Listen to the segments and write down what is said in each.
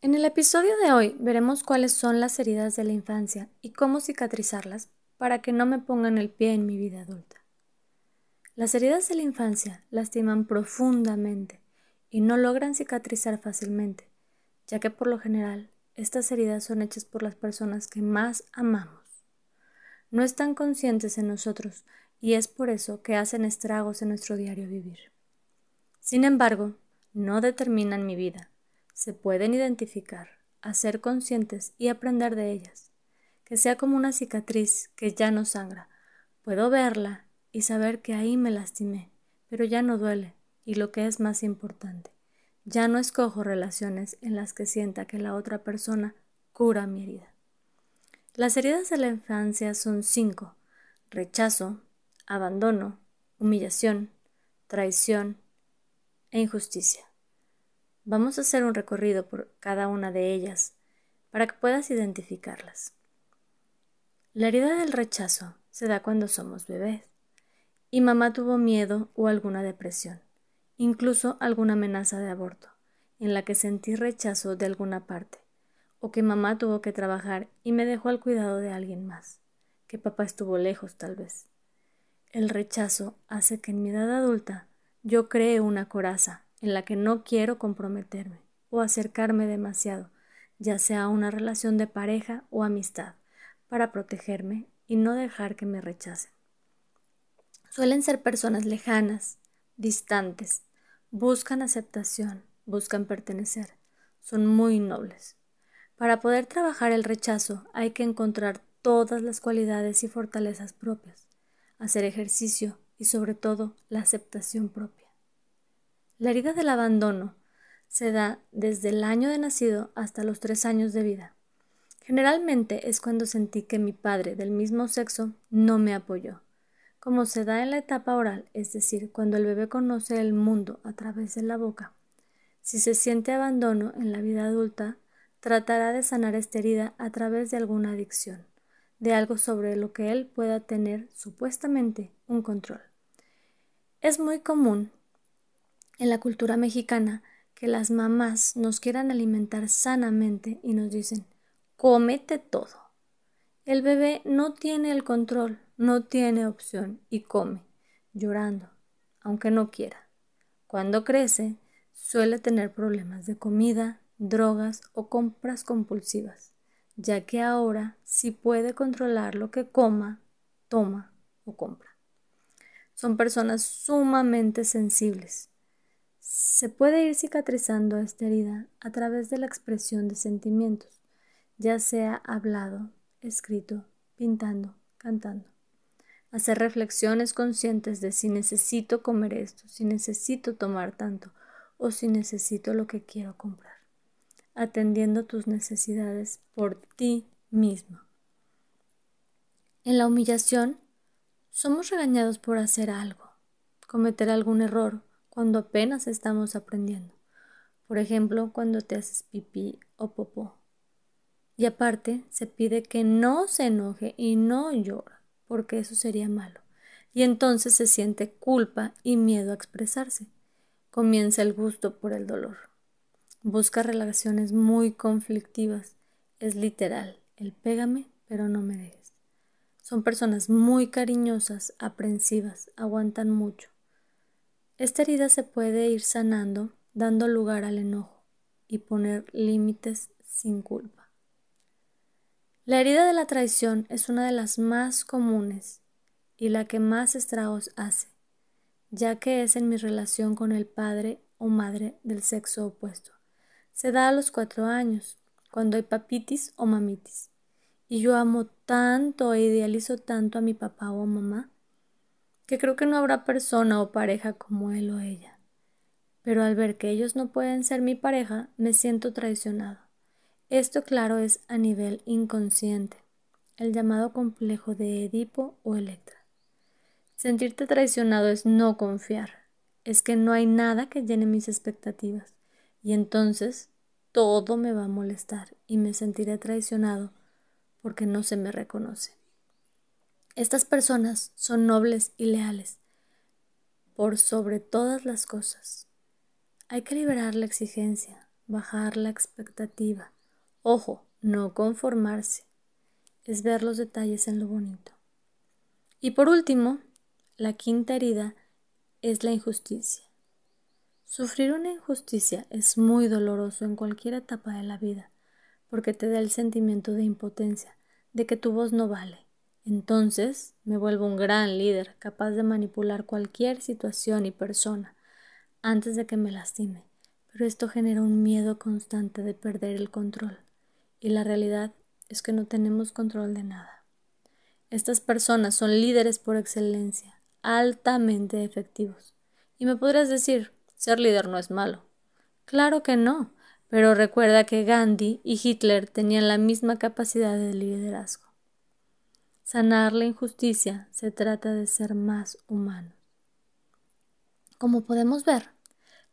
En el episodio de hoy veremos cuáles son las heridas de la infancia y cómo cicatrizarlas para que no me pongan el pie en mi vida adulta. Las heridas de la infancia lastiman profundamente y no logran cicatrizar fácilmente, ya que por lo general estas heridas son hechas por las personas que más amamos. No están conscientes en nosotros y es por eso que hacen estragos en nuestro diario vivir. Sin embargo, no determinan mi vida, se pueden identificar, hacer conscientes y aprender de ellas. Que sea como una cicatriz que ya no sangra. Puedo verla y saber que ahí me lastimé, pero ya no duele, y lo que es más importante, ya no escojo relaciones en las que sienta que la otra persona cura mi herida. Las heridas de la infancia son cinco. Rechazo, abandono, humillación, traición e injusticia. Vamos a hacer un recorrido por cada una de ellas para que puedas identificarlas. La herida del rechazo se da cuando somos bebés y mamá tuvo miedo o alguna depresión, incluso alguna amenaza de aborto, en la que sentí rechazo de alguna parte, o que mamá tuvo que trabajar y me dejó al cuidado de alguien más, que papá estuvo lejos tal vez. El rechazo hace que en mi edad adulta yo cree una coraza en la que no quiero comprometerme o acercarme demasiado, ya sea a una relación de pareja o amistad, para protegerme y no dejar que me rechacen. Suelen ser personas lejanas, distantes, buscan aceptación, buscan pertenecer, son muy nobles. Para poder trabajar el rechazo hay que encontrar todas las cualidades y fortalezas propias, hacer ejercicio y sobre todo la aceptación propia. La herida del abandono se da desde el año de nacido hasta los tres años de vida. Generalmente es cuando sentí que mi padre del mismo sexo no me apoyó. Como se da en la etapa oral, es decir, cuando el bebé conoce el mundo a través de la boca. Si se siente abandono en la vida adulta, tratará de sanar esta herida a través de alguna adicción, de algo sobre lo que él pueda tener supuestamente un control. Es muy común en la cultura mexicana que las mamás nos quieran alimentar sanamente y nos dicen, cómete todo. El bebé no tiene el control, no tiene opción y come, llorando, aunque no quiera. Cuando crece, suele tener problemas de comida, drogas o compras compulsivas, ya que ahora sí puede controlar lo que coma, toma o compra. Son personas sumamente sensibles, se puede ir cicatrizando esta herida a través de la expresión de sentimientos, ya sea hablado, escrito, pintando, cantando. Hacer reflexiones conscientes de si necesito comer esto, si necesito tomar tanto o si necesito lo que quiero comprar. Atendiendo tus necesidades por ti mismo. En la humillación, somos regañados por hacer algo, cometer algún error cuando apenas estamos aprendiendo. Por ejemplo, cuando te haces pipí o popó. Y aparte, se pide que no se enoje y no llora, porque eso sería malo. Y entonces se siente culpa y miedo a expresarse. Comienza el gusto por el dolor. Busca relaciones muy conflictivas. Es literal, el pégame, pero no me dejes. Son personas muy cariñosas, aprensivas, aguantan mucho. Esta herida se puede ir sanando dando lugar al enojo y poner límites sin culpa. La herida de la traición es una de las más comunes y la que más estragos hace, ya que es en mi relación con el padre o madre del sexo opuesto. Se da a los cuatro años, cuando hay papitis o mamitis. Y yo amo tanto e idealizo tanto a mi papá o mamá que creo que no habrá persona o pareja como él o ella. Pero al ver que ellos no pueden ser mi pareja, me siento traicionado. Esto claro es a nivel inconsciente, el llamado complejo de Edipo o Electra. Sentirte traicionado es no confiar, es que no hay nada que llene mis expectativas y entonces todo me va a molestar y me sentiré traicionado porque no se me reconoce. Estas personas son nobles y leales por sobre todas las cosas. Hay que liberar la exigencia, bajar la expectativa. Ojo, no conformarse. Es ver los detalles en lo bonito. Y por último, la quinta herida es la injusticia. Sufrir una injusticia es muy doloroso en cualquier etapa de la vida, porque te da el sentimiento de impotencia, de que tu voz no vale, entonces me vuelvo un gran líder, capaz de manipular cualquier situación y persona antes de que me lastime. Pero esto genera un miedo constante de perder el control. Y la realidad es que no tenemos control de nada. Estas personas son líderes por excelencia, altamente efectivos. Y me podrás decir, ser líder no es malo. Claro que no, pero recuerda que Gandhi y Hitler tenían la misma capacidad de liderazgo. Sanar la injusticia se trata de ser más humano. Como podemos ver,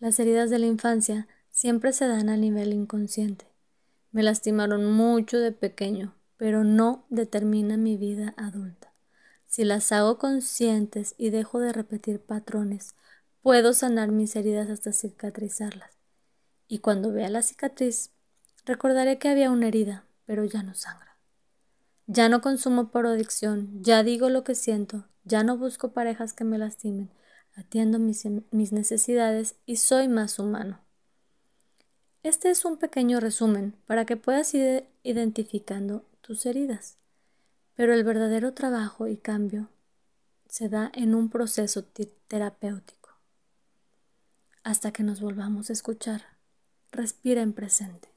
las heridas de la infancia siempre se dan a nivel inconsciente. Me lastimaron mucho de pequeño, pero no determina mi vida adulta. Si las hago conscientes y dejo de repetir patrones, puedo sanar mis heridas hasta cicatrizarlas. Y cuando vea la cicatriz, recordaré que había una herida, pero ya no sangra. Ya no consumo por adicción, ya digo lo que siento, ya no busco parejas que me lastimen, atiendo mis, necesidades y soy más humano. Este es un pequeño resumen para que puedas ir identificando tus heridas, pero el verdadero trabajo y cambio se da en un proceso terapéutico. Hasta que nos volvamos a escuchar, respira en presente.